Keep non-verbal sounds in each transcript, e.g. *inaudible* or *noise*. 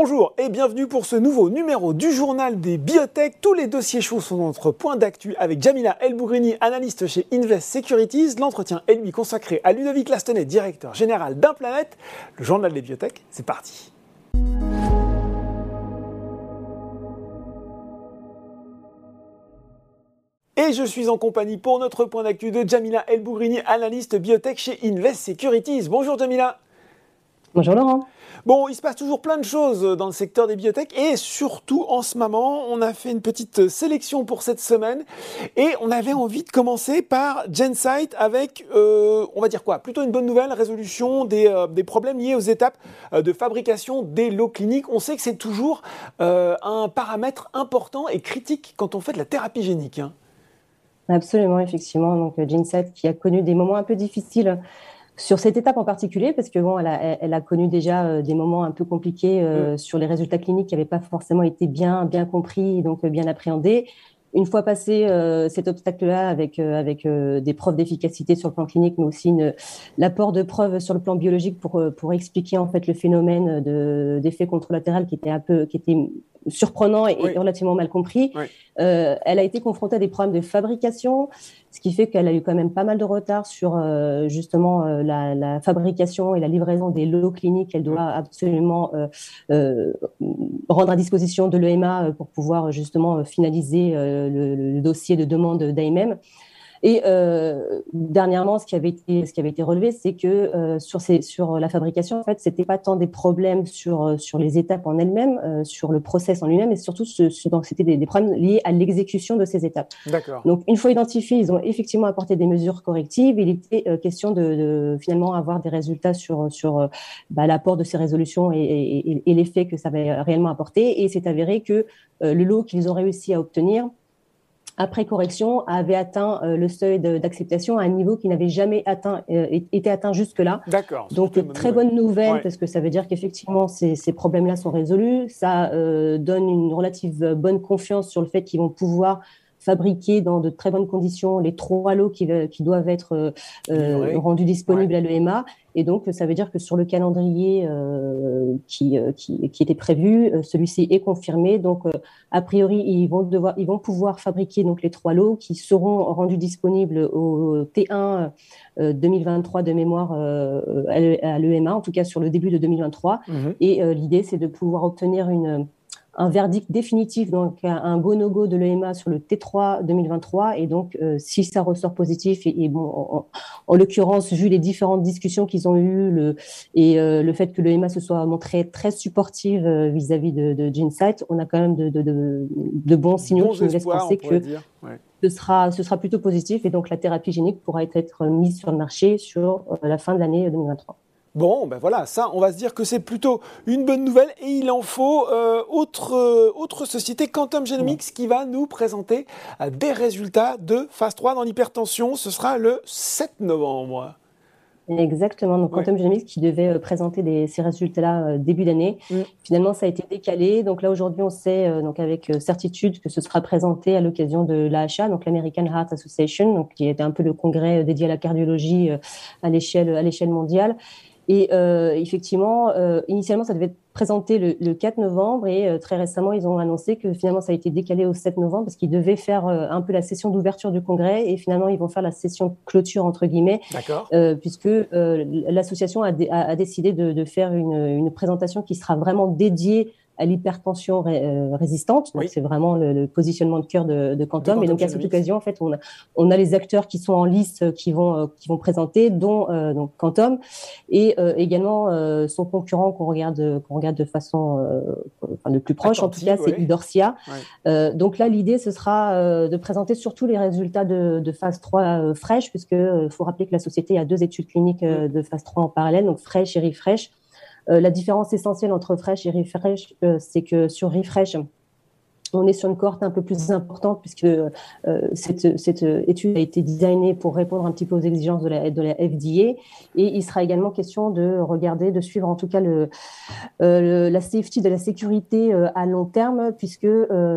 Bonjour et bienvenue pour ce nouveau numéro du journal des biotech. Tous les dossiers chauds sont notre point d'actu avec Jamila Elbougrini, analyste chez Invest Securities. L'entretien est lui consacré à Ludovic Lastenay, directeur général d'Implanète. Le journal des biotech, c'est parti. Et je suis en compagnie pour notre point d'actu de Jamila Elbougrini, analyste biotech chez Invest Securities. Bonjour Jamila. Bonjour Laurent. Bon, il se passe toujours plein de choses dans le secteur des biotech et surtout en ce moment, on a fait une petite sélection pour cette semaine et on avait envie de commencer par Gensight avec, euh, on va dire quoi, plutôt une bonne nouvelle, résolution des, euh, des problèmes liés aux étapes euh, de fabrication des lots cliniques. On sait que c'est toujours un paramètre important et critique quand on fait de la thérapie génique. Hein. Absolument, effectivement. Donc Gensight qui a connu des moments un peu difficiles sur cette étape en particulier, parce que bon, elle a, elle a connu déjà euh, des moments un peu compliqués euh, mm. sur les résultats cliniques qui n'avaient pas forcément été bien, bien compris, donc euh, bien appréhendés. Une fois passé cet obstacle-là, avec avec des preuves d'efficacité sur le plan clinique, mais aussi l'apport de preuves sur le plan biologique pour pour expliquer en fait le phénomène de d'effet contralatéral qui était un peu qui était surprenant et, relativement mal compris. Euh, elle a été confrontée à des problèmes de fabrication, ce qui fait qu'elle a eu quand même pas mal de retard sur euh, justement euh, la, fabrication et la livraison des lots cliniques qu'elle doit absolument rendre à disposition de l'EMA pour pouvoir justement finaliser le, dossier de demande d'AMM. Et euh, dernièrement, ce qui avait été, ce qui avait été relevé, c'est que euh, sur, ces, sur la fabrication, en fait, c'était pas tant des problèmes sur, euh, sur les étapes en elles-mêmes, euh, sur le process en lui-même, mais surtout ce, ce, c'était des, des, problèmes liés à l'exécution de ces étapes. D'accord. Donc, une fois identifiés, ils ont effectivement apporté des mesures correctives. Il était euh, question de, de, finalement avoir des résultats sur, sur bah, l'apport de ces résolutions et, et, et l'effet que ça avait réellement apporté. Et c'est avéré que le lot qu'ils ont réussi à obtenir après correction, avait atteint euh, le seuil d'acceptation à un niveau qui n'avait jamais atteint, euh, été atteint jusque-là. D'accord. Donc, très bonne nouvelle, parce que ça veut dire qu'effectivement, ces, ces problèmes-là sont résolus. Ça euh, donne une relative bonne confiance sur le fait qu'ils vont pouvoir fabriquer dans de très bonnes conditions les trois lots qui, qui doivent être euh, rendus disponibles à l'EMA. Et donc, ça veut dire que sur le calendrier euh, qui, qui, qui, était prévu, celui-ci est confirmé. Donc, a priori, ils vont, devoir, ils vont pouvoir fabriquer donc, les trois lots qui seront rendus disponibles au T1 2023 de mémoire à l'EMA, en tout cas sur le début de 2023. Mhm. Et l'idée, c'est de pouvoir obtenir une un verdict définitif, donc un go-no-go de l'EMA sur le T3 2023. Et donc, euh, si ça ressort positif, et, bon, en, l'occurrence, vu les différentes discussions qu'ils ont eues le, et euh, le fait que l'EMA se soit montrée très supportive euh, vis-à-vis de, de Gensight, on a quand même de, de, de, bons signaux qui nous laissent penser que ce, sera, ce sera plutôt positif. Et donc, la thérapie génique pourra être mise sur le marché sur la fin de l'année 2023. Bon, ben voilà, ça, on va se dire que c'est plutôt une bonne nouvelle et il en faut euh, autre, euh, autre société, Quantum Genomics, qui va nous présenter euh, des résultats de phase 3 dans l'hypertension. Ce sera le 7 novembre. Exactement. Donc, Quantum Genomics qui devait présenter ces résultats-là début d'année. Mm. Finalement, ça a été décalé. Donc là, aujourd'hui, on sait donc avec certitude que ce sera présenté à l'occasion de l'AHA, donc l'American Heart Association, donc qui était un peu le congrès dédié à la cardiologie à l'échelle à l'échelle mondiale. Et euh, effectivement, euh, initialement, ça devait être présenté le, le 4 novembre et euh, très récemment, ils ont annoncé que finalement, ça a été décalé au 7 novembre parce qu'ils devaient faire euh, un peu la session d'ouverture du congrès et finalement, ils vont faire la session clôture, entre guillemets, euh, puisque l'association a, a, décidé de, de faire une, une, présentation qui sera vraiment dédiée à l'hypertension euh, résistante. Donc, c'est vraiment le, positionnement de cœur de, de Quantum. et donc, à cette occasion, en fait, on a, on a les acteurs qui sont en liste euh, qui vont, euh, qui vont présenter, dont donc Quantum, et également son concurrent qu'on regarde, qu'on regarde de façon enfin, de plus proche, en tout cas, c'est Idorsia. donc là, l'idée, ce sera de présenter surtout les résultats de, de phase 3 fraîche, puisque faut rappeler que la société a deux études cliniques de phase 3 en parallèle, donc fraîche et refresh. Euh, la différence essentielle entre Fresh et Refresh, euh, c'est que sur Refresh, on est sur une cohorte un peu plus importante puisque euh, cette, cette, étude a été designée pour répondre un petit peu aux exigences de la, de la FDA. Et il sera également question de regarder, de suivre en tout cas le, euh, la safety de la sécurité euh, à long terme, puisque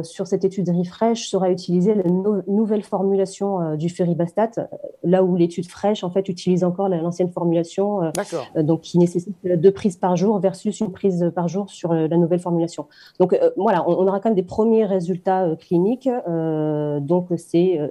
sur cette étude refresh sera utilisée la nouvelle formulation du ferribastat, là où l'étude fraîche en fait utilise encore l'ancienne formulation, donc qui nécessite deux prises par jour versus une prise par jour sur la nouvelle formulation. Donc voilà, on, on aura quand même des premiers résultats euh, cliniques. Euh, donc, c'est euh,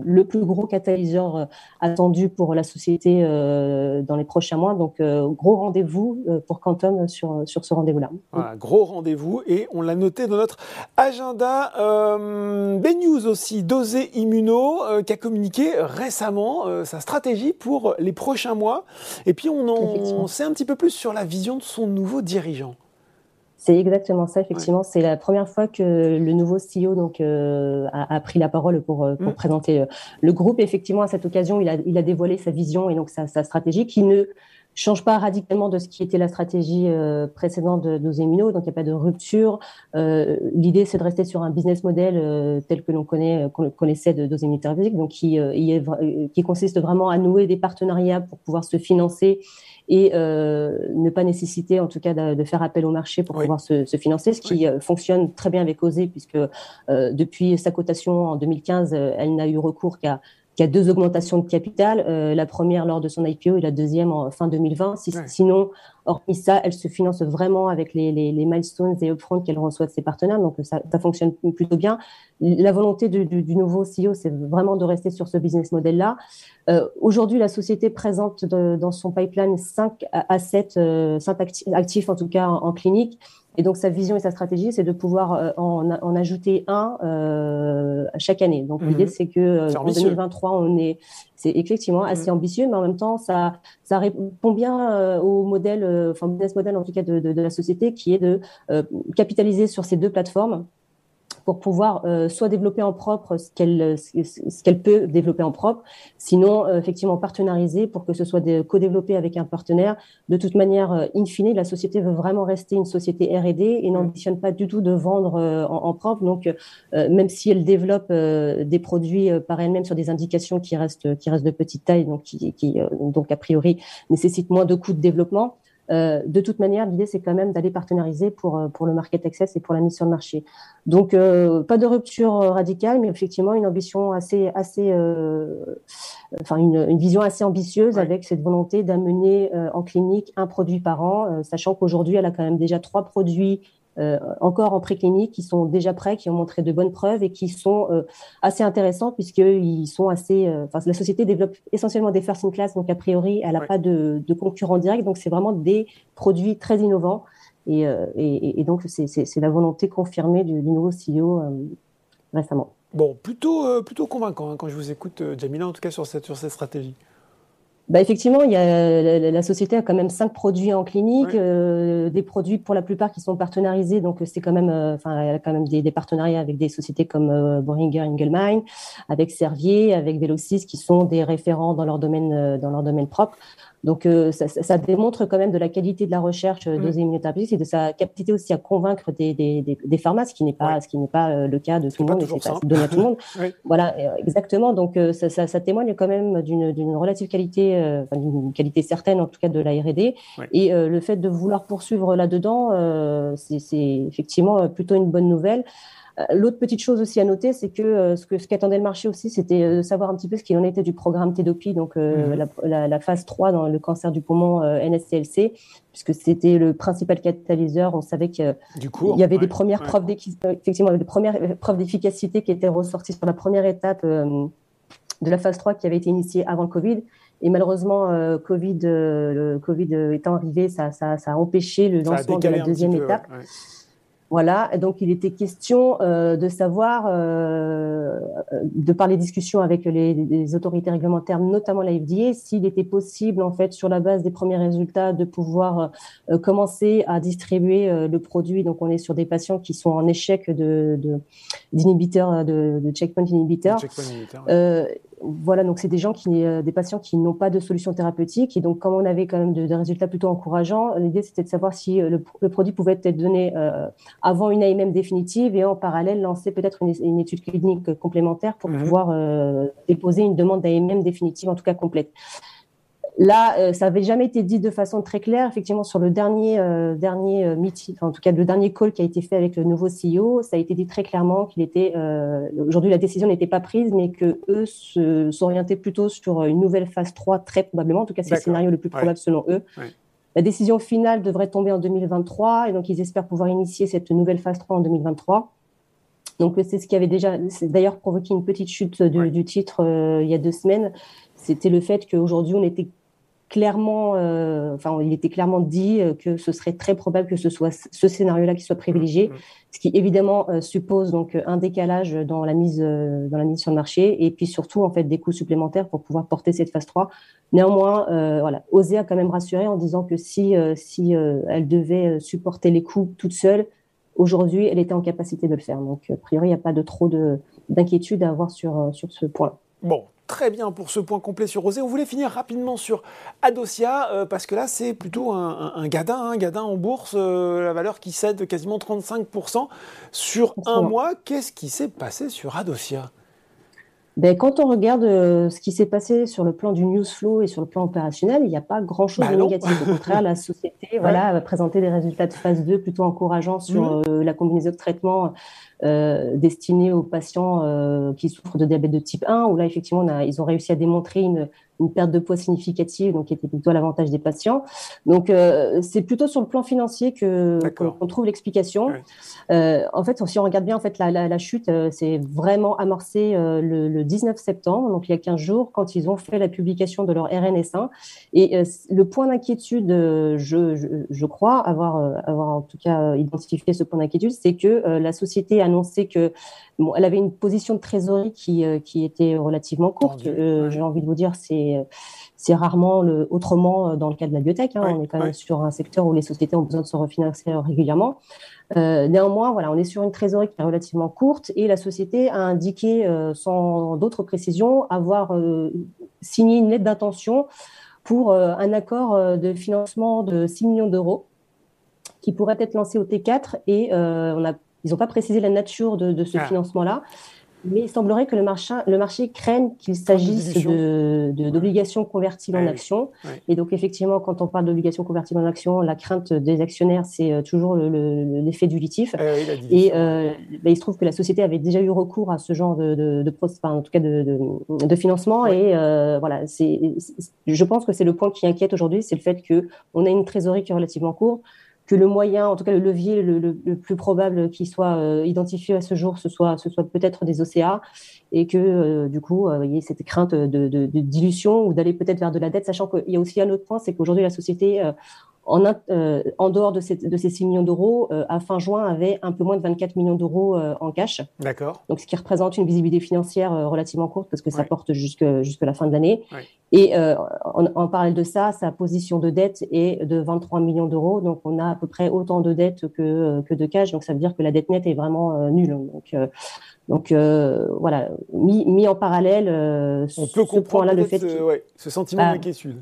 le plus gros catalyseur attendu pour la société dans les prochains mois. Donc, gros rendez-vous pour Quantum sur, sur ce rendez-vous-là. gros rendez-vous et on l'a noté dans notre agenda. Euh, News aussi, Dosé Immuno, qui a communiqué récemment sa stratégie pour les prochains mois. Et puis, on en sait un petit peu plus sur la vision de son nouveau dirigeant. C'est exactement ça, effectivement. C'est la première fois que le nouveau CEO donc, euh, a, pris la parole pour, euh, pour mm. présenter euh, le groupe. effectivement, à cette occasion, il a, il a dévoilé sa vision et donc sa, sa stratégie qui ne change pas radicalement de ce qui était la stratégie précédente de, nos Donc, il n'y a pas de rupture. L'idée, c'est de rester sur un business model tel que l'on connaît, qu'on connaissait de Dosing donc qui, qui consiste vraiment à nouer des partenariats pour pouvoir se financer et euh, ne pas nécessiter en tout cas de, faire appel au marché pour pouvoir se, financer, ce qui euh, fonctionne très bien avec Osé puisque euh, depuis sa cotation en 2015, elle n'a eu recours qu'à y a deux augmentations de capital, euh, la première lors de son IPO et la deuxième en fin 2020. Sinon, hormis ça, elle se finance vraiment avec les, milestones et upfront qu'elle reçoit de ses partenaires, donc ça, fonctionne plutôt bien. La volonté du, nouveau CEO, c'est vraiment de rester sur ce business model-là. Euh, aujourd'hui, la société présente dans son pipeline 5 à 7, euh, actifs, en tout cas en clinique. Et donc, sa vision et sa stratégie, c'est de pouvoir euh, en, en, ajouter un euh, chaque année. Donc, l'idée, mhm. c'est que euh, en 2023, on est, c'est effectivement assez mhm. ambitieux, mais en même temps, ça, ça répond bien euh, au modèle, enfin, business model en tout cas de, de, de la société, qui est de capitaliser sur ces deux plateformes pour pouvoir euh, soit développer en propre ce qu'elle ce qu'elle peut développer en propre, sinon euh, effectivement partenariser pour que ce soit co-développé avec un partenaire. De toute manière, euh, in fine, la société veut vraiment rester une société R&D et n'ambitionne pas du tout de vendre en, en, propre. Donc, même si elle développe des produits par elle-même sur des indications qui restent qui restent de petite taille, donc qui, qui donc a priori nécessitent moins de coûts de développement. Euh, de toute manière, l'idée, c'est quand même d'aller partenariser pour, euh, pour le market access et pour la mise sur le marché. Donc, euh, pas de rupture radicale, mais effectivement, une ambition assez, assez enfin, une, vision assez ambitieuse avec cette volonté d'amener en clinique un produit par an, sachant qu'aujourd'hui, elle a quand même déjà trois produits encore en préclinique, qui sont déjà prêts, qui ont montré de bonnes preuves et qui sont euh, assez intéressants puisqu'ils sont assez. Euh, enfin, la société développe essentiellement des first in class, donc a priori, elle n'a pas de, de concurrents directs, donc c'est vraiment des produits très innovants. Et, et, et donc, c'est la volonté confirmée du, du nouveau CEO récemment. Bon, plutôt, plutôt convaincant hein, quand je vous écoute, Jamila, en tout cas sur cette, sur cette stratégie. Bah effectivement, il y a, la, société a quand même cinq produits en clinique, euh, des produits pour la plupart qui sont partenarisés, donc c'est quand même, euh, enfin, elle a quand même des, des, partenariats avec des sociétés comme euh, Boehringer Ingelheim, avec Servier, avec Velocis, qui sont des référents dans leur domaine, euh, dans leur domaine propre. Donc, euh, ça, ça, démontre quand même de la qualité de la recherche euh, mmh. et de sa capacité aussi à convaincre des, des, des, des pharma, ce qui n'est pas, ce qui n'est pas euh, le cas de tout le monde c'est pas donné à tout le monde. *laughs* Voilà, euh, exactement. Donc, ça, ça, ça, témoigne quand même d'une relative qualité, enfin, d'une qualité certaine en tout cas de la R&D. Et le fait de vouloir poursuivre là-dedans, c'est effectivement plutôt une bonne nouvelle. Euh, l'autre petite chose aussi à noter, c'est que euh, ce que ce qu'attendait le marché aussi, c'était euh, de savoir un petit peu ce qu'il en était du programme TEDOPI, donc mhm. la, phase 3 dans le cancer du poumon NSCLC, puisque c'était le principal catalyseur. On savait qu'il y avait des premières preuves effectivement, des premières preuves d'efficacité qui étaient ressorties sur la première étape de la phase 3 qui avait été initiée avant le Covid. Et malheureusement, COVID, le Covid étant arrivé, ça, ça, ça a empêché le lancement de la deuxième étape. Voilà, donc il était question euh, de savoir, euh, de par les discussions avec les, autorités réglementaires, notamment la FDA, s'il était possible, en fait, sur la base des premiers résultats, de pouvoir euh, commencer à distribuer le produit. Donc, on est sur des patients qui sont en échec de d'inhibiteurs, de, de, checkpoint inhibiteurs. Voilà, donc c'est des gens qui, des patients qui n'ont pas de solution thérapeutique. Et donc, comme on avait quand même des résultats plutôt encourageants, l'idée c'était de savoir si le, produit pouvait être donné avant une AMM définitive et en parallèle lancer peut-être une, étude clinique complémentaire pour mhm. pouvoir déposer une demande d'AMM définitive, en tout cas complète. Là, euh, ça n'avait jamais été dit de façon très claire. Effectivement, sur le dernier, euh, dernier euh, meeting, en tout cas le dernier call qui a été fait avec le nouveau CEO, ça a été dit très clairement qu'il était aujourd'hui la décision n'était pas prise, mais que eux s'orientaient plutôt sur une nouvelle phase 3 très probablement. En tout cas, c'est le scénario le plus probable selon eux. La décision finale devrait tomber en 2023 et donc ils espèrent pouvoir initier cette nouvelle phase 3 en 2023. Donc c'est ce qui avait déjà, d'ailleurs provoqué une petite chute du, du titre il y a deux semaines. C'était le fait qu'aujourd'hui on était clairement, euh, enfin, il était clairement dit euh, que ce serait très probable que ce soit ce scénario-là qui soit privilégié, mmh, mmh. ce qui évidemment euh, suppose donc un décalage dans la mise dans la mise sur le marché et puis surtout en fait des coûts supplémentaires pour pouvoir porter cette phase 3. Néanmoins, voilà, Osé a quand même rassuré en disant que si si elle devait supporter les coûts toute seule, aujourd'hui, elle était en capacité de le faire. Donc, a priori, il n'y a pas de trop de d'inquiétude à avoir sur sur ce point. Bon, très bien pour ce point complet sur Rosé. On voulait finir rapidement sur Adosia, euh, parce que là, c'est plutôt un, gadin, un gadin en bourse, euh, la valeur qui cède quasiment 35% sur un mois. Qu'est-ce qui s'est passé sur Adosia? Ben, quand on regarde euh, ce qui s'est passé sur le plan du news flow et sur le plan opérationnel, il n'y a pas grand-chose bah de négatif. Au contraire, la société *laughs* voilà, va présenter des résultats de phase 2 plutôt encourageants sur mmh. la combinaison de traitements euh, destiné aux patients euh, qui souffrent de diabète de type 1, où là, effectivement, ils ont réussi à démontrer une, une perte de poids significative, donc qui était plutôt à l'avantage des patients. Donc, euh, c'est plutôt sur le plan financier que qu'on trouve l'explication. Euh, en fait, si on regarde bien, en fait, la, la, la chute, euh, c'est vraiment euh, le, le, 19 septembre, donc il y a 15 jours, quand ils ont fait la publication de leur RNS1. Et le point d'inquiétude, je, je, je, crois avoir, avoir en tout cas identifié ce point d'inquiétude, c'est que la société a annoncé que bon, elle avait une position de trésorerie qui, qui était relativement courte. J'ai envie de vous dire, c'est c'est rarement le, autrement euh, dans le cas de la biotech. Hein. on est quand même sur un secteur où les sociétés ont besoin de se refinancer régulièrement. Euh, néanmoins, voilà, on est sur une trésorerie qui est relativement courte et la société a indiqué, euh, sans d'autres précisions, avoir signé une lettre d'intention pour un accord de financement de 6 millions d'euros qui pourrait être lancé au T4 et on a, ils n'ont pas précisé la nature de, ce ah. financement-là. Mais il semblerait que le marché, le marché craigne qu'il s'agisse d'obligations de, convertibles en actions. Et donc, effectivement, quand on parle d'obligations convertibles en actions, la crainte des actionnaires, c'est euh, toujours l'effet du litif. Eh et euh, bah, il se trouve que la société avait déjà eu recours à ce genre de, de, de en tout cas de, financement. Et euh, voilà, c'est, je pense que c'est le point qui inquiète aujourd'hui, c'est le fait qu'on a une trésorerie qui est relativement courte que le moyen, en tout cas le levier le, plus probable qui soit euh, identifié à ce jour, ce soit, ce soit peut-être des OCA, et que euh, du coup, euh, il y ait cette crainte de, de dilution ou d'aller peut-être vers de la dette, sachant qu'il y a aussi un autre point, c'est qu'aujourd'hui la société en, euh, en dehors de ces, de ces 6 millions d'euros, euh, à fin juin, avait un peu moins de 24 millions d'euros euh, en cash. D'accord. Donc, ce qui représente une visibilité financière relativement courte parce que ça porte jusque, jusque la fin de l'année. Et en, en, parallèle de ça, sa position de dette est de 23 millions d'euros. Donc, on a à peu près autant de dettes que, que de cash. Donc, ça veut dire que la dette nette est vraiment nulle. Donc, donc voilà, mis, mis, en parallèle, on peut ce point-là, le fait, ce sentiment bah, d'inquiétude.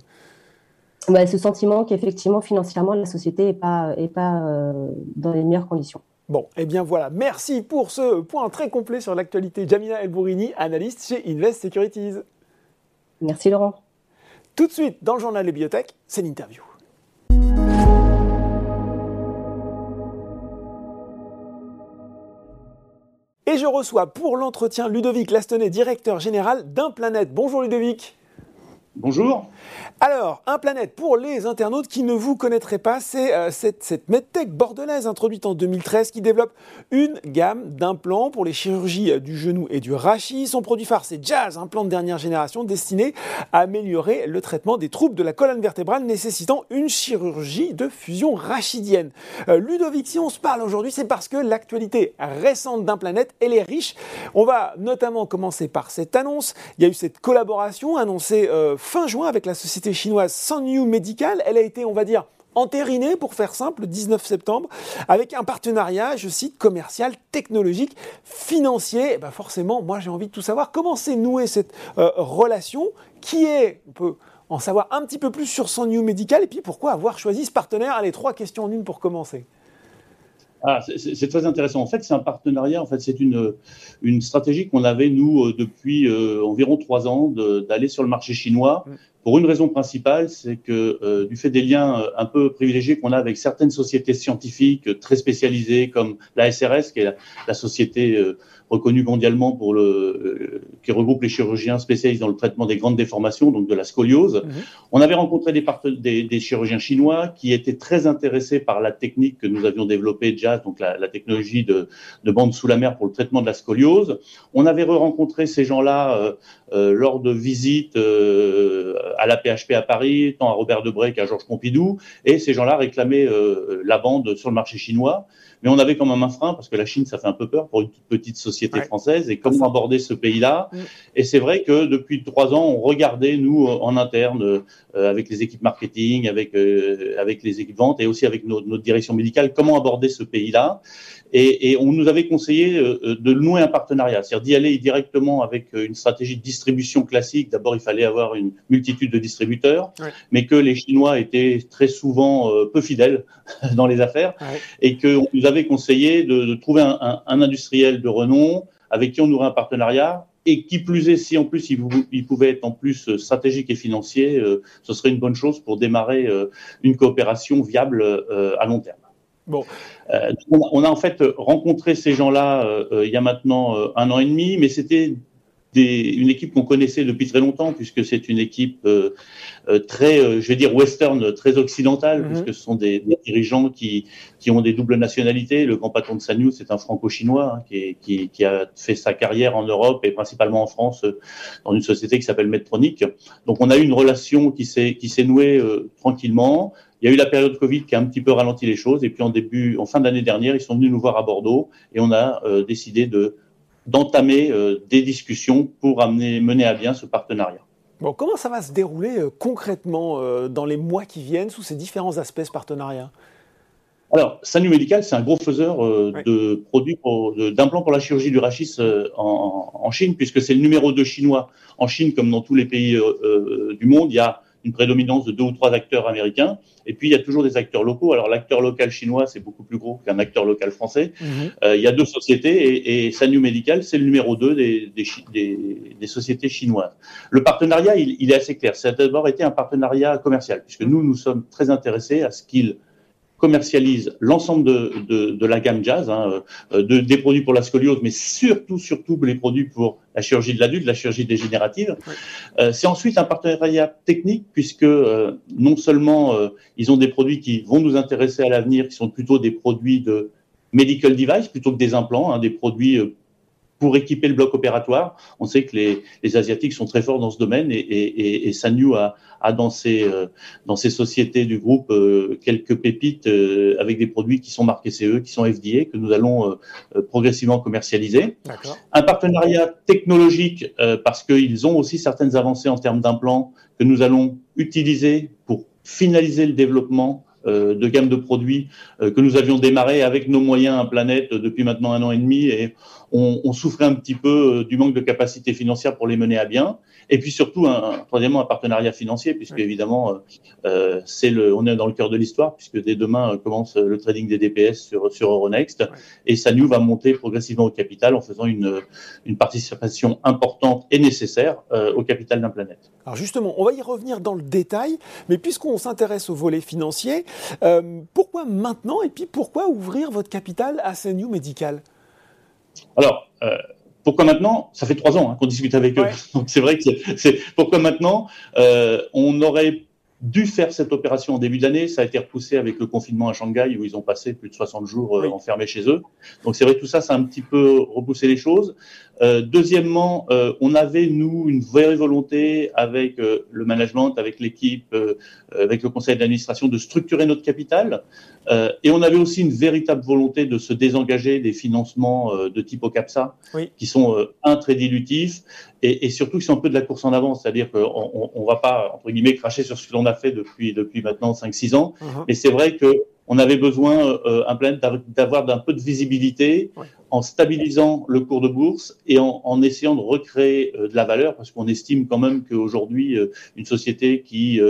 Bah, ce sentiment qu'effectivement, financièrement, la société n'est pas, est pas euh, dans les meilleures conditions. Bon, et eh bien voilà, merci pour ce point très complet sur l'actualité. Jamina Elbourini, analyste chez Invest Securities. Merci Laurent. Tout de suite, dans le journal Les Biotech, c'est l'interview. Et je reçois pour l'entretien Ludovic Lastonnet, directeur général d'Implanète. Bonjour Ludovic. Bonjour. Alors, un planète pour les internautes qui ne vous connaîtraient pas, c'est euh, cette, medtech bordelaise introduite en 2013 qui développe une gamme d'implants pour les chirurgies euh, du genou et du rachis. Son produit phare, c'est Jazz, un plan de dernière génération destiné à améliorer le traitement des troubles de la colonne vertébrale nécessitant une chirurgie de fusion rachidienne. Euh, Ludovic, si on se parle aujourd'hui, c'est parce que l'actualité récente d'un planète, elle est riche. On va notamment commencer par cette annonce. Il y a eu cette collaboration annoncée fin juin avec la société chinoise Sanyu Medical. Elle a été, on va dire, entériné, pour faire simple, le 19 septembre, avec un partenariat, je cite, commercial, technologique, financier. Et ben forcément, moi j'ai envie de tout savoir. Comment s'est nouée cette euh, relation? Qui est, on peut en savoir un petit peu plus sur son new médical et puis pourquoi avoir choisi ce partenaire? Allez, trois questions en une pour commencer. Ah, c'est très intéressant. En fait, c'est un partenariat. En fait, c'est une, une stratégie qu'on avait nous euh, depuis euh, environ trois ans d'aller sur le marché chinois. Pour une raison principale, c'est que euh, du fait des liens un peu privilégiés qu'on a avec certaines sociétés scientifiques très spécialisées, comme la SRS, qui est la, société reconnu mondialement pour le, euh, qui regroupe les chirurgiens spécialisés dans le traitement des grandes déformations, donc de la scoliose. Mhm. On avait rencontré des, des, des, chirurgiens chinois qui étaient très intéressés par la technique que nous avions développée déjà, donc la, la technologie de, de, bande sous la mer pour le traitement de la scoliose. On avait re-rencontré ces gens-là euh, euh, lors de visites euh, à la PHP à Paris, tant à Robert Debré qu'à Georges Pompidou, et ces gens-là réclamaient euh, la bande sur le marché chinois. Mais on avait quand même un frein parce que la Chine, ça fait un peu peur pour une petite société française. Et comment aborder ce pays-là? Mm. Et c'est vrai que depuis trois ans, on regardait nous en interne avec les équipes marketing, avec avec les équipes ventes et aussi avec notre, notre direction médicale, comment aborder ce pays-là. Et, et, on nous avait conseillé euh, de nouer un partenariat, c'est-à-dire d'y aller directement avec euh, une stratégie de distribution classique. D'abord, il fallait avoir une multitude de distributeurs, mais que les Chinois étaient très souvent euh, peu fidèles *laughs* dans les affaires, et qu'on nous avait conseillé de, de trouver un, un, un, industriel de renom avec qui on nouerait un partenariat. Et qui plus est, si en plus il, il pouvait être en plus stratégique et financier, ce serait une bonne chose pour démarrer une coopération viable à long terme. Bon. Euh, on, a, en fait rencontré ces gens-là euh, euh, il y a maintenant un an et demi, mais c'était une équipe qu'on connaissait depuis très longtemps, puisque c'est une équipe très, je vais dire, western, très occidentale, mhm. puisque ce sont des, dirigeants qui, qui ont des doubles nationalités. Le grand patron de Sanyu, c'est un franco-chinois hein, qui, qui, qui, a fait sa carrière en Europe et principalement en France dans une société qui s'appelle Medtronic. Donc on a eu une relation qui s'est nouée tranquillement. Il y a eu la période Covid qui a un petit peu ralenti les choses. Et puis en début, en fin d'année dernière, ils sont venus nous voir à Bordeaux et on a euh, décidé de d'entamer euh, des discussions pour amener, mener à bien ce partenariat. Bon, comment ça va se dérouler euh, concrètement dans les mois qui viennent sous ces différents aspects ce partenariat alors, Sanu Medical, c'est un gros faiseur de produits d'implants pour la chirurgie du rachis en, en, Chine, puisque c'est le numéro 2 chinois. En Chine, comme dans tous les pays du monde, il y a une prédominance de deux ou trois acteurs américains. Et puis, il y a toujours des acteurs locaux. Alors, l'acteur local chinois, c'est beaucoup plus gros qu'un acteur local français. Mhm. Euh, il y a deux sociétés et, et Sanyu Medical, c'est le numéro deux des, des, des, sociétés chinoises. Le partenariat, il, il est assez clair. Ça a d'abord été un partenariat commercial, puisque nous, nous sommes très intéressés à ce qu'il commercialise l'ensemble de, de, de, la gamme jazz, hein, euh, de, des produits pour la scoliose, mais surtout, surtout les produits pour la chirurgie de l'adulte, la chirurgie dégénérative. Euh, c'est ensuite un partenariat technique, puisque euh, non seulement euh, ils ont des produits qui vont nous intéresser à l'avenir, qui sont plutôt des produits de medical device plutôt que des implants, hein, des produits pour équiper le bloc opératoire. On sait que les, les Asiatiques sont très forts dans ce domaine et, et, et Sanyu a, a dans, ses, euh, dans ses sociétés du groupe euh, quelques pépites euh, avec des produits qui sont marqués CE, qui sont FDA, que nous allons progressivement commercialiser. Un partenariat technologique parce qu'ils ont aussi certaines avancées en termes d'implants que nous allons utiliser pour finaliser le développement de gamme de produits que nous avions démarré avec nos moyens à Planète depuis maintenant un an et demi et on, on, souffrait un petit peu du manque de capacité financière pour les mener à bien. Et puis surtout, un, troisièmement, un partenariat financier, puisque évidemment, euh, euh, c'est le, on est dans le cœur de l'histoire, puisque dès demain euh, commence le trading des DPS sur, sur Euronext, et Sanyu va monter progressivement au capital en faisant une, une participation importante et nécessaire au capital d'un planète. Alors justement, on va y revenir dans le détail, mais puisqu'on s'intéresse au volet financier, pourquoi maintenant et puis pourquoi ouvrir votre capital à Sanyu Medical? Alors, pourquoi maintenant? Ça fait trois ans hein, qu'on discute avec eux. *laughs* Donc c'est vrai que c'est pourquoi maintenant? Euh, on aurait dû faire cette opération en début d'année. Ça a été repoussé avec le confinement à Shanghai où ils ont passé plus de 60 jours euh, enfermés chez eux. Donc c'est vrai que tout ça, ça a un petit peu repoussé les choses. Euh, deuxièmement, euh, on avait, nous, une vraie volonté avec euh, le management, avec l'équipe, avec le conseil d'administration de structurer notre capital. et on avait aussi une véritable volonté de se désengager des financements de type OCAPSA, oui. qui sont un très dilutifs et, et, surtout qui sont un peu de la course en avant. C'est-à-dire qu'on ne va pas, entre guillemets, cracher sur ce que l'on a fait depuis, depuis maintenant 5-6 ans. Uh-huh. Mais c'est vrai que on avait besoin, euh, un d'avoir d'un peu de visibilité en stabilisant le cours de bourse et en, essayant de recréer euh, de la valeur, parce qu'on estime quand même qu'aujourd'hui, euh, une société qui,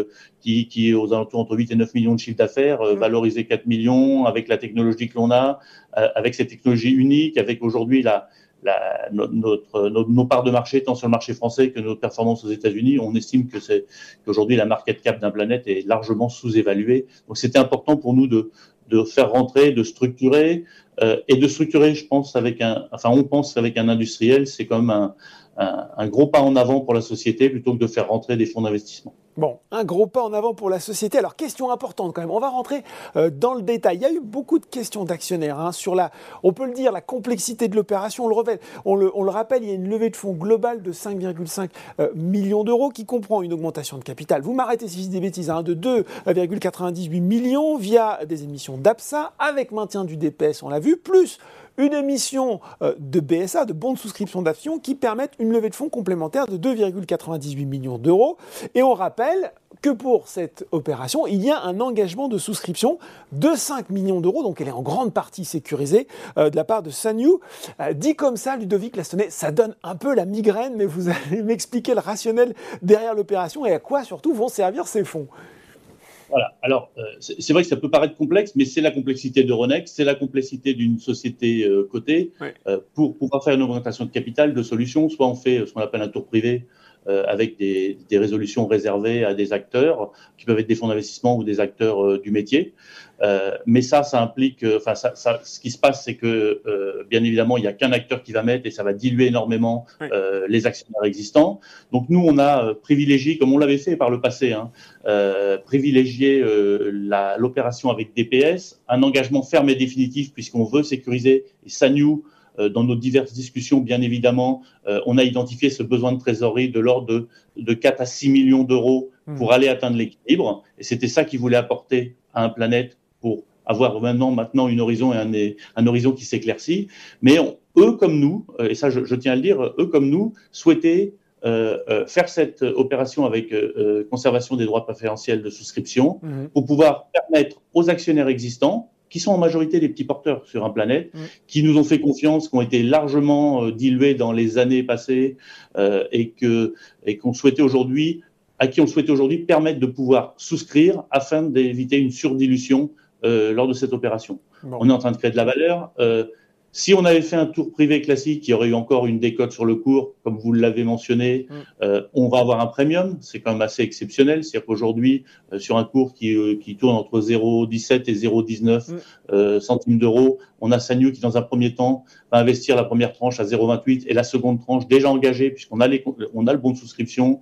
qui, qui, est aux alentours entre 8 et 9 millions de chiffre d'affaires, mmh. valorisée 4 millions, avec la technologie que l'on a, avec cette technologie unique, avec aujourd'hui la, la, notre, nos parts de marché, tant sur le marché français que nos performances aux États-Unis, on estime que c'est qu'aujourd'hui la market cap d'un planète est largement sous-évaluée. Donc c'était important pour nous de, de faire rentrer, de structurer euh, et de structurer, je pense, avec un, enfin on pense qu'avec un industriel, c'est comme un, un, un gros pas en avant pour la société plutôt que de faire rentrer des fonds d'investissement. Bon, un gros pas en avant pour la société. Alors, question importante quand même. On va rentrer euh, dans le détail. Il y a eu beaucoup de questions d'actionnaires hein, sur la, on peut le dire, la complexité de l'opération. On le rappelle, il y a une levée de fonds globale de 5,5 euh, millions d'euros qui comprend une augmentation de capital. Vous m'arrêtez si je dis des bêtises, hein, de 2,98 millions via des émissions d'APSA avec maintien du DPS, on l'a vu, plus une émission euh, de BSA, de bons de souscription d'actions, qui permettent une levée de fonds complémentaire de 2,98 millions d'euros. Et on rappelle que pour cette opération, il y a un engagement de souscription de 5 millions d'euros, donc elle est en grande partie sécurisée euh, de la part de Sanyu. Euh, dit comme ça, Ludovic Lastonnet, ça donne un peu la migraine, mais vous allez *laughs* m'expliquer le rationnel derrière l'opération et à quoi surtout vont servir ces fonds. Voilà. Alors, euh, c'est vrai que ça peut paraître complexe, mais c'est la complexité de Ronex, c'est la complexité d'une société euh, cotée. Euh, pour pouvoir faire une augmentation de capital, de solutions, soit on fait ce qu'on appelle un tour privé, euh, avec des, des, résolutions réservées à des acteurs qui peuvent être des fonds d'investissement ou des acteurs du métier. Euh, mais ça, ça implique, enfin, ça, ça, ce qui se passe, c'est que bien évidemment, il n'y a qu'un acteur qui va mettre et ça va diluer énormément les actionnaires existants. Donc nous, on a privilégié, comme on l'avait fait par le passé, hein, privilégié l'opération avec DPS, un engagement ferme et définitif puisqu'on veut sécuriser et Sanyu euh, dans nos diverses discussions, bien évidemment, euh, on a identifié ce besoin de trésorerie de l'ordre de, de 4 à 6 millions d'euros pour hmm. aller atteindre l'équilibre. Et c'était ça qu'ils voulaient apporter à un planète pour avoir maintenant, maintenant une horizon et un, un horizon qui s'éclaircit. Mais eux comme nous, euh, et ça je, tiens à le dire, eux comme nous souhaitaient faire cette opération avec conservation des droits préférentiels de souscription hmm. pour pouvoir permettre aux actionnaires existants qui sont en majorité des petits porteurs sur un planète, mm. qui nous ont fait confiance, qui ont été largement euh, dilués dans les années passées euh, et que et qu'on souhaitait aujourd'hui, à qui on souhaitait aujourd'hui permettre de pouvoir souscrire afin d'éviter une surdilution euh, lors de cette opération. On est en train de créer de la valeur. Euh, si on avait fait un tour privé classique, il y aurait eu encore une décote sur le cours, comme vous l'avez mentionné. Mm. Euh, on va avoir un premium, c'est quand même assez exceptionnel. C'est-à-dire qu'aujourd'hui, euh, sur un cours qui, euh, qui tourne entre 0,17 et 0,19 mm. centimes d'euros, on a Sanyu qui, dans un premier temps, va investir la première tranche à 0,28 et la seconde tranche déjà engagée, puisqu'on a, les, on a le bon de souscription,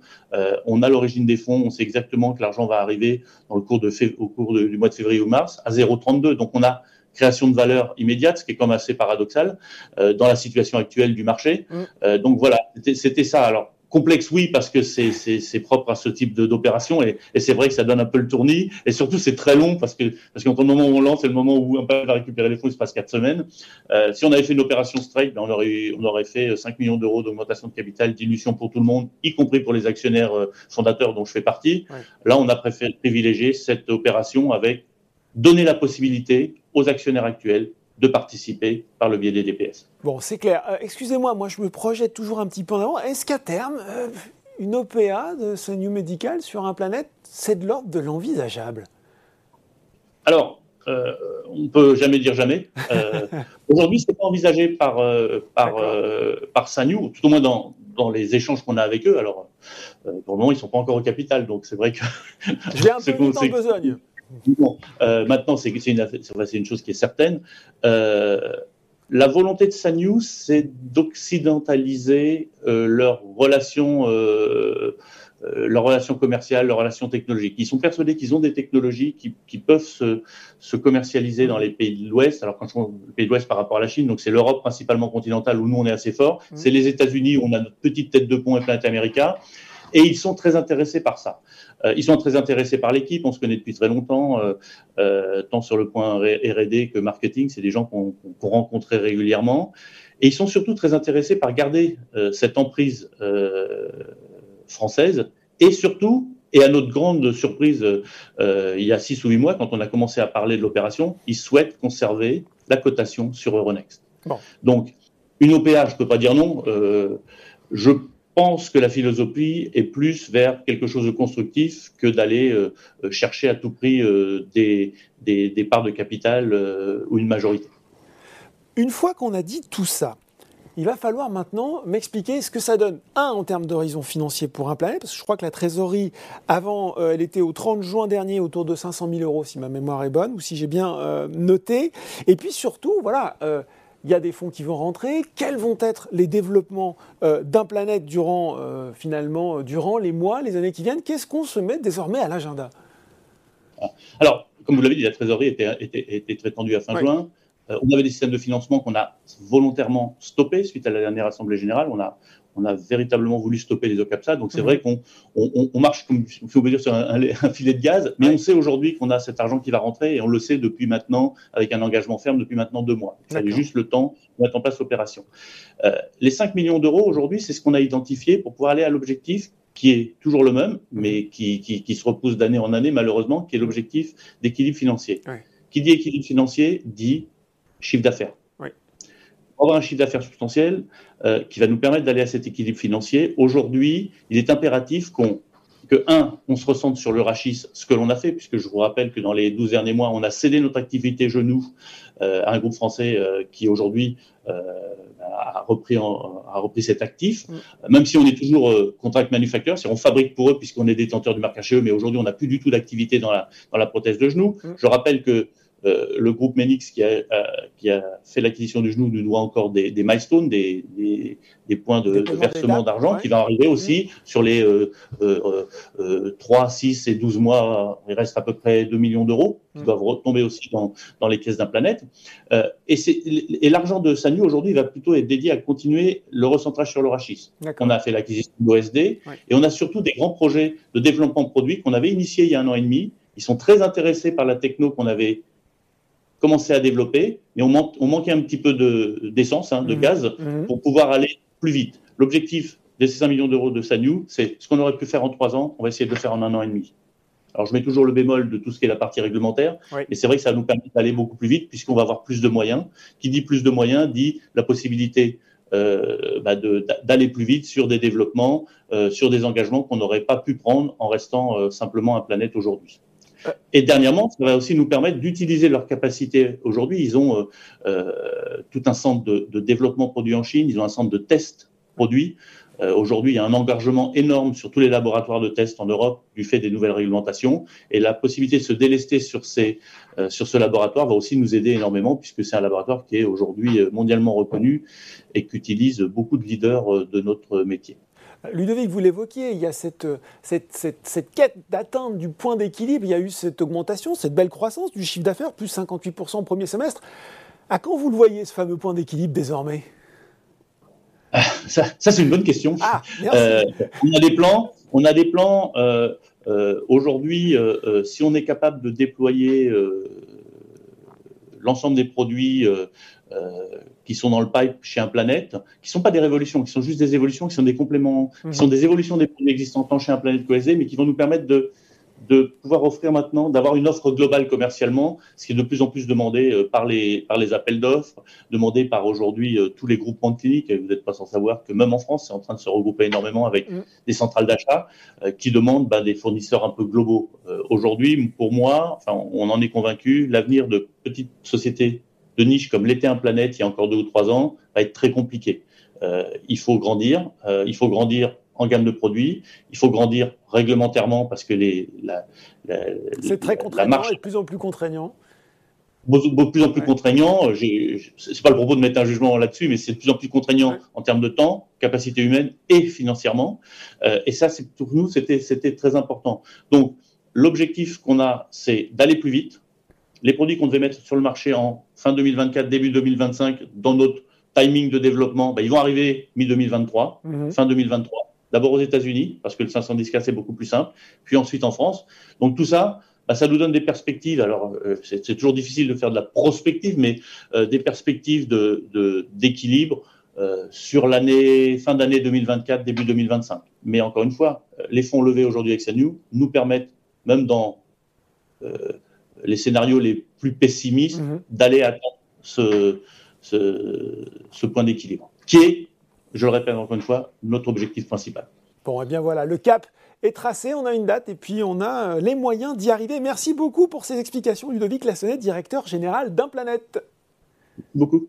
on a l'origine des fonds, on sait exactement que l'argent va arriver dans le cours de, au cours du mois de février ou mars à 0,32. Donc on a création de valeur immédiate, ce qui est comme assez paradoxal euh, dans la situation actuelle du marché. Mm. Euh, donc voilà, c'était ça. Alors complexe, oui, parce que c'est propre à ce type d'opération et, et c'est vrai que ça donne un peu le tournis et surtout c'est très long parce que parce qu'entre le moment où on lance et le moment où un peu va récupérer les fonds, il se passe quatre semaines. Euh, si on avait fait une opération straight, ben on aurait on aurait fait 5 millions d'euros d'augmentation de capital, dilution pour tout le monde, y compris pour les actionnaires euh, fondateurs dont je fais partie. Là, on a préféré privilégier cette opération avec donner la possibilité aux actionnaires actuels de participer par le biais des DPS. Bon, c'est clair. Euh, excusez-moi, moi je me projette toujours un petit peu en avant. Est-ce qu'à terme, euh, une OPA de ce New Medical sur un planète, c'est de l'ordre de l'envisageable? Alors, euh, on ne peut jamais dire jamais. *laughs* Aujourd'hui, ce n'est pas envisagé par, par, par Sanyu, tout au moins dans, dans les échanges qu'on a avec eux. Alors, pour le moment, ils ne sont pas encore au capital, donc c'est vrai que. Je vais un *laughs* peu vite en Euh, maintenant, c'est une, une, chose qui est certaine. Euh, la volonté de Sanyu, c'est d'occidentaliser euh, leurs relations, leurs relations commerciales, leurs relations technologiques. Ils sont persuadés qu'ils ont des technologies qui, qui peuvent se, se, commercialiser dans les pays de l'Ouest. Alors, quand je dis les pays de l'Ouest par rapport à la Chine, donc c'est l'Europe principalement continentale où nous on est assez fort. Mmh. C'est les États-Unis où on a notre petite tête de pont et Planète America. Et ils sont très intéressés par ça. Euh, ils sont très intéressés par l'équipe, on se connaît depuis très longtemps, euh, euh, tant sur le point R&D que marketing, c'est des gens qu'on qu rencontrait régulièrement. Et ils sont surtout très intéressés par garder cette emprise française et surtout Et à notre grande surprise, euh, il y a six ou huit mois, quand on a commencé à parler de l'opération, ils souhaitent conserver la cotation sur Euronext. Donc, une OPA, je ne peux pas dire non. Euh, je pense que la philosophie est plus vers quelque chose de constructif que d'aller euh, chercher à tout prix des, des, parts de capital ou une majorité. Une fois qu'on a dit tout ça, il va falloir maintenant m'expliquer ce que ça donne. Un, en termes d'horizon financier pour un planète, parce que je crois que la trésorerie, avant, euh, elle était au 30 juin dernier autour de 500 000 euros, si ma mémoire est bonne, ou si j'ai bien euh, noté. Et puis surtout, voilà. Euh, il y a des fonds qui vont rentrer. Quels vont être les développements d'un planète durant finalement durant les mois, les années qui viennent? Qu'est-ce qu'on se met désormais à l'agenda? Alors, comme vous l'avez dit, la trésorerie était, très tendue à fin juin. Euh, on avait des systèmes de financement qu'on a volontairement stoppés suite à la dernière Assemblée générale. On a, on a véritablement voulu stopper les OCAPSA. Donc c'est mhm. vrai qu'on on, marche, comme faut dire, sur un, filet de gaz, mais on sait aujourd'hui qu'on a cet argent qui va rentrer et on le sait depuis maintenant, avec un engagement ferme depuis maintenant deux mois. Il fallait juste le temps de mettre en place l'opération. Euh, les 5 millions d'euros aujourd'hui, c'est ce qu'on a identifié pour pouvoir aller à l'objectif qui est toujours le même, mhm. mais qui, qui, se repousse d'année en année malheureusement, qui est l'objectif d'équilibre financier. Qui dit équilibre financier dit chiffre d'affaires. Oui. Avoir un chiffre d'affaires substantiel euh, qui va nous permettre d'aller à cet équilibre financier, aujourd'hui, il est impératif qu'on que, un, on se ressente sur le rachis, ce que l'on a fait, puisque je vous rappelle que dans les 12 derniers mois, on a cédé notre activité genou euh, à un groupe français euh, qui aujourd'hui a, repris a repris cet actif, mm. même si on est toujours contract manufacturer, c'est on fabrique pour eux puisqu'on est détenteur du marque HE, mais aujourd'hui on n'a plus du tout d'activité dans la, dans la prothèse de genou. Mm. Je rappelle que euh, le groupe Menix qui a, euh, qui a fait l'acquisition du genou nous doit encore des, des milestones, des, des, des, points de, versement d'argent qui va arriver aussi sur les euh, 3, 6 et 12 mois. Il reste à peu près 2 millions d'euros qui mm. doivent retomber aussi dans, dans les caisses d'un planète. Euh, et, et l'argent de Sanu aujourd'hui va plutôt être dédié à continuer le recentrage sur le rachis. On a fait l'acquisition de l'OSD et on a surtout des grands projets de développement de produits qu'on avait initiés il y a un an et demi. Ils sont très intéressés par la techno qu'on avait commencé à développer, mais on, manquait un petit peu d'essence, hein, de, mmh. gaz, mmh. pour pouvoir aller plus vite. L'objectif des 5 millions d'euros de Sanyu, c'est ce qu'on aurait pu faire en trois ans, on va essayer de le faire en un an et demi. Alors, je mets toujours le bémol de tout ce qui est la partie réglementaire, mais c'est vrai que ça nous permet d'aller beaucoup plus vite puisqu'on va avoir plus de moyens. Qui dit plus de moyens dit la possibilité euh, bah d'aller plus vite sur des développements, euh, sur des engagements qu'on n'aurait pas pu prendre en restant euh, simplement un planète aujourd'hui. Et dernièrement, ça va aussi nous permettre d'utiliser leurs capacités. Aujourd'hui, ils ont euh, euh, tout un centre de, développement produit en Chine, ils ont un centre de test produits. Euh, aujourd'hui, il y a un engagement énorme sur tous les laboratoires de test en Europe du fait des nouvelles réglementations. Et la possibilité de se délester sur, ces, sur ce laboratoire va aussi nous aider énormément puisque c'est un laboratoire qui est aujourd'hui mondialement reconnu et qu'utilisent beaucoup de leaders de notre métier. Ludovic, vous l'évoquiez, il y a cette, cette, quête d'atteinte du point d'équilibre, il y a eu cette augmentation, cette belle croissance du chiffre d'affaires, plus 58% au premier semestre. À quand vous le voyez, ce fameux point d'équilibre désormais? Ah, ça, c'est une bonne question. Ah, euh, on a des plans. On a des plans. Euh, euh, aujourd'hui, si on est capable de déployer l'ensemble des produits euh, qui sont dans le pipe chez un planète, qui ne sont pas des révolutions, qui sont juste des évolutions, qui sont des compléments, qui sont mhm. des évolutions des produits existants chez un planète cohésé, mais qui vont nous permettre de, de pouvoir offrir maintenant, d'avoir une offre globale commercialement, ce qui est de plus en plus demandé euh, par les, par les appels d'offres, demandé par aujourd'hui euh, tous les groupements de cliniques. Et vous n'êtes pas sans savoir que même en France, c'est en train de se regrouper énormément avec mm. des centrales d'achat qui demandent bah, des fournisseurs un peu globaux. aujourd'hui, pour moi, enfin, on en est convaincu, l'avenir de petites sociétés de niche comme l'était un planète il y a encore deux ou trois ans va être très compliqué. Euh, il faut grandir, euh, il faut grandir en gamme de produits, il faut grandir réglementairement parce que les, la, c'est très contraignant et de plus en plus contraignant. De plus en plus contraignant. C'est pas le propos de mettre un jugement là-dessus, mais c'est de plus en plus contraignant en termes de temps, capacité humaine et financièrement. Euh, et ça, c'est pour nous, c'était c'était très important. Donc, l'objectif qu'on a, c'est d'aller plus vite, les produits qu'on devait mettre sur le marché en fin 2024, début 2025, dans notre timing de développement, ben, ils vont arriver mi-2023, mhm. fin 2023. D'abord aux États-Unis, parce que le 510K, c'est beaucoup plus simple, puis ensuite en France. Donc tout ça, ben, ça nous donne des perspectives. Alors, euh, c'est toujours difficile de faire de la prospective, mais euh, des perspectives d'équilibre euh, sur l'année fin d'année 2024, début 2025. Mais encore une fois, les fonds levés aujourd'hui avec Sanu nous permettent, même dans les scénarios les plus pessimistes, mhm. d'aller atteindre ce, ce, point d'équilibre, qui est, je le répète encore une fois, notre objectif principal. Bon, et eh bien voilà, le cap est tracé, on a une date et puis on a euh, les moyens d'y arriver. Merci beaucoup pour ces explications, Ludovic Lassonnet, directeur général d'Implanète. Beaucoup.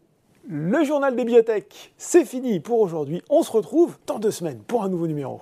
Le journal des bibliothèques, c'est fini pour aujourd'hui. On se retrouve dans deux semaines pour un nouveau numéro.